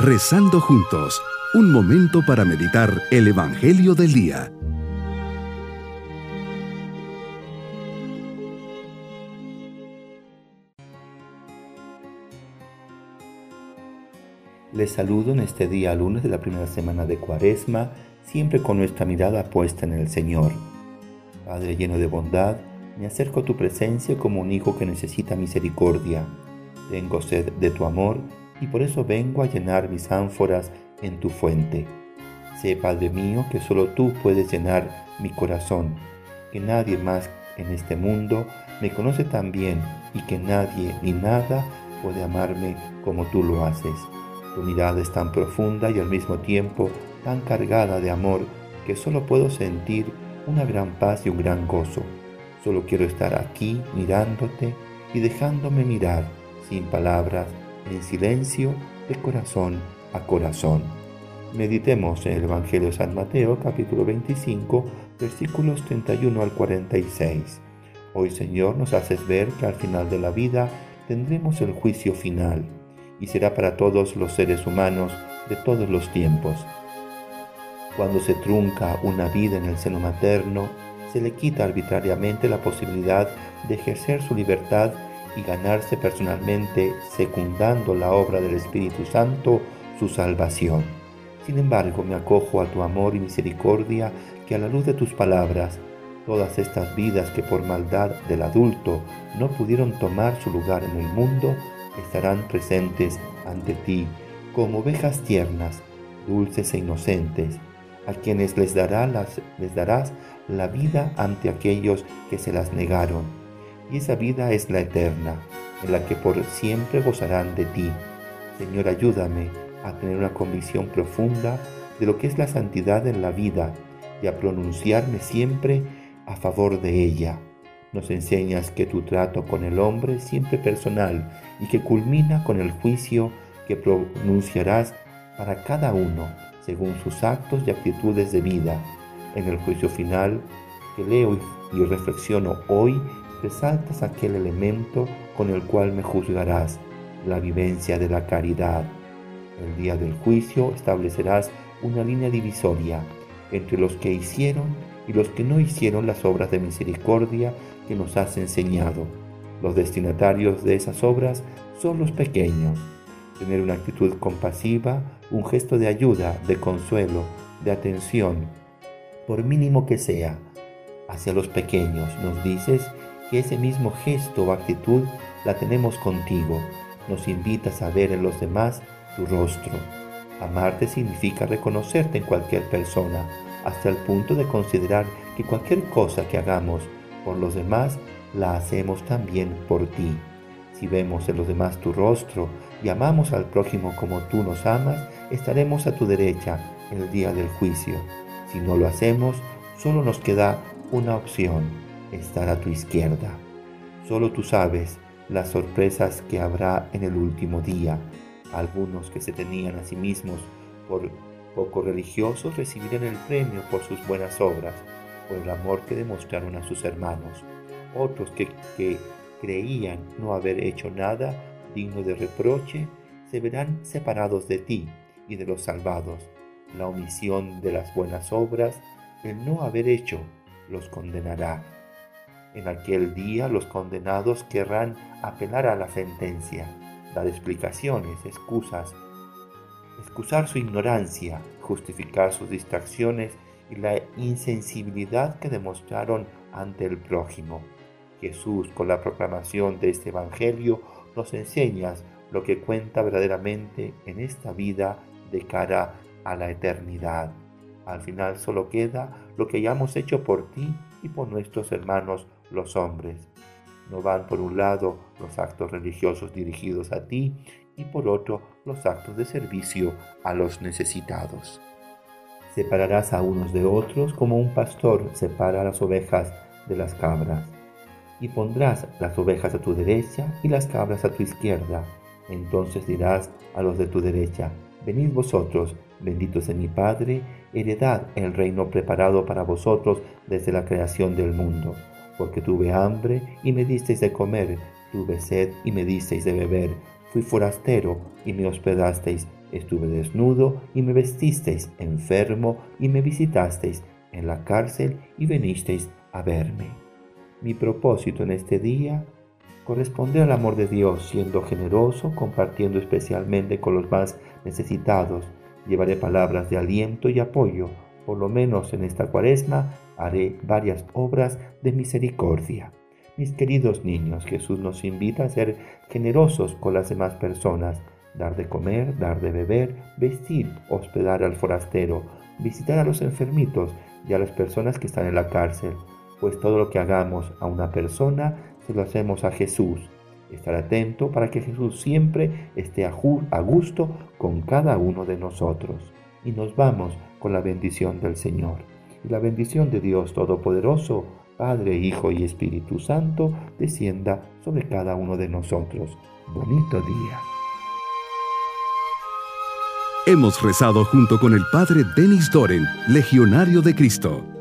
Rezando juntos, un momento para meditar el Evangelio del Día. Les saludo en este día lunes de la primera semana de Cuaresma, siempre con nuestra mirada puesta en el Señor. Padre lleno de bondad, me acerco a tu presencia como un hijo que necesita misericordia. Tengo sed de tu amor y por eso vengo a llenar mis ánforas en tu fuente. Sé, Padre mío, que solo tú puedes llenar mi corazón, que nadie más en este mundo me conoce tan bien y que nadie ni nada puede amarme como tú lo haces. Tu mirada es tan profunda y al mismo tiempo tan cargada de amor que solo puedo sentir una gran paz y un gran gozo. Solo quiero estar aquí mirándote y dejándome mirar sin palabras, en silencio, de corazón a corazón. Meditemos en el Evangelio de San Mateo capítulo 25 versículos 31 al 46. Hoy Señor nos haces ver que al final de la vida tendremos el juicio final y será para todos los seres humanos de todos los tiempos. Cuando se trunca una vida en el seno materno, se le quita arbitrariamente la posibilidad de ejercer su libertad y ganarse personalmente, secundando la obra del Espíritu Santo, su salvación. Sin embargo, me acojo a tu amor y misericordia, que a la luz de tus palabras, todas estas vidas que por maldad del adulto no pudieron tomar su lugar en el mundo, estarán presentes ante ti como ovejas tiernas, dulces e inocentes, a quienes les, les darás la vida ante aquellos que se las negaron. Y esa vida es la eterna, en la que por siempre gozarán de ti. Señor, ayúdame a tener una convicción profunda de lo que es la santidad en la vida y a pronunciarme siempre a favor de ella. Nos enseñas que tu trato con el hombre es siempre personal y que culmina con el juicio que pronunciarás para cada uno según sus actos y actitudes de vida. En el juicio final que leo y reflexiono hoy, resaltas aquel elemento con el cual me juzgarás, la vivencia de la caridad. El día del juicio establecerás una línea divisoria entre los que hicieron y los que no hicieron las obras de misericordia que nos has enseñado. Los destinatarios de esas obras son los pequeños. Tener una actitud compasiva, un gesto de ayuda, de consuelo, de atención, por mínimo que sea, hacia los pequeños. Nos dices que ese mismo gesto o actitud la tenemos contigo. Nos invitas a ver en los demás tu rostro. Amarte significa reconocerte en cualquier persona, hasta el punto de considerar que cualquier cosa que hagamos por los demás, la hacemos también por ti. Si vemos en los demás tu rostro y amamos al prójimo como tú nos amas, estaremos a tu derecha en el día del juicio. Si no lo hacemos, solo nos queda una opción, estar a tu izquierda. Solo tú sabes las sorpresas que habrá en el último día. Algunos que se tenían a sí mismos por poco religiosos recibirán el premio por sus buenas obras, por el amor que demostraron a sus hermanos. Otros que, que creían no haber hecho nada digno de reproche, se verán separados de ti y de los salvados. La omisión de las buenas obras, el no haber hecho, los condenará. En aquel día los condenados querrán apelar a la sentencia, dar explicaciones, excusas, excusar su ignorancia, justificar sus distracciones y la insensibilidad que demostraron ante el prójimo. Jesús, con la proclamación de este Evangelio, nos enseñas lo que cuenta verdaderamente en esta vida de cara a la eternidad. Al final solo queda lo que hayamos hecho por ti y por nuestros hermanos los hombres. No van por un lado los actos religiosos dirigidos a ti y por otro los actos de servicio a los necesitados. Separarás a unos de otros como un pastor separa las ovejas de las cabras. Y pondrás las ovejas a tu derecha y las cabras a tu izquierda. Entonces dirás a los de tu derecha, venid vosotros, benditos de mi Padre, heredad el reino preparado para vosotros desde la creación del mundo. Porque tuve hambre y me disteis de comer, tuve sed y me disteis de beber, fui forastero y me hospedasteis, estuve desnudo y me vestisteis, enfermo y me visitasteis, en la cárcel y venisteis a verme. Mi propósito en este día corresponde al amor de Dios, siendo generoso, compartiendo especialmente con los más necesitados. Llevaré palabras de aliento y apoyo. Por lo menos en esta cuaresma haré varias obras de misericordia. Mis queridos niños, Jesús nos invita a ser generosos con las demás personas, dar de comer, dar de beber, vestir, hospedar al forastero, visitar a los enfermitos y a las personas que están en la cárcel, pues todo lo que hagamos a una persona se lo hacemos a Jesús. Estar atento para que Jesús siempre esté a gusto con cada uno de nosotros. Y nos vamos con la bendición del Señor. Y la bendición de Dios Todopoderoso, Padre, Hijo y Espíritu Santo, descienda sobre cada uno de nosotros. Bonito día. Hemos rezado junto con el Padre Denis Doren, Legionario de Cristo.